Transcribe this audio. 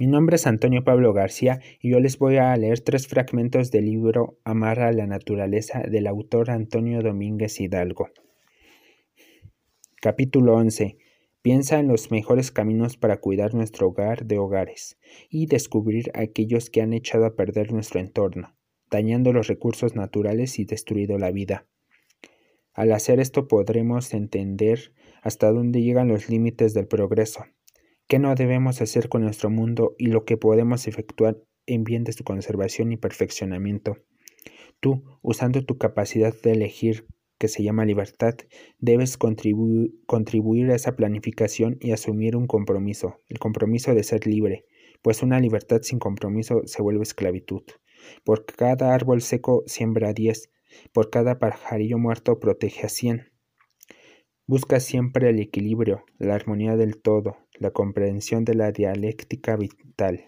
Mi nombre es Antonio Pablo García y yo les voy a leer tres fragmentos del libro Amar a la naturaleza del autor Antonio Domínguez Hidalgo. Capítulo 11. Piensa en los mejores caminos para cuidar nuestro hogar de hogares y descubrir aquellos que han echado a perder nuestro entorno, dañando los recursos naturales y destruido la vida. Al hacer esto podremos entender hasta dónde llegan los límites del progreso qué no debemos hacer con nuestro mundo y lo que podemos efectuar en bien de su conservación y perfeccionamiento. Tú, usando tu capacidad de elegir, que se llama libertad, debes contribuir a esa planificación y asumir un compromiso, el compromiso de ser libre, pues una libertad sin compromiso se vuelve esclavitud. Por cada árbol seco siembra diez, por cada pajarillo muerto protege a cien. Busca siempre el equilibrio, la armonía del todo, la comprensión de la dialéctica vital.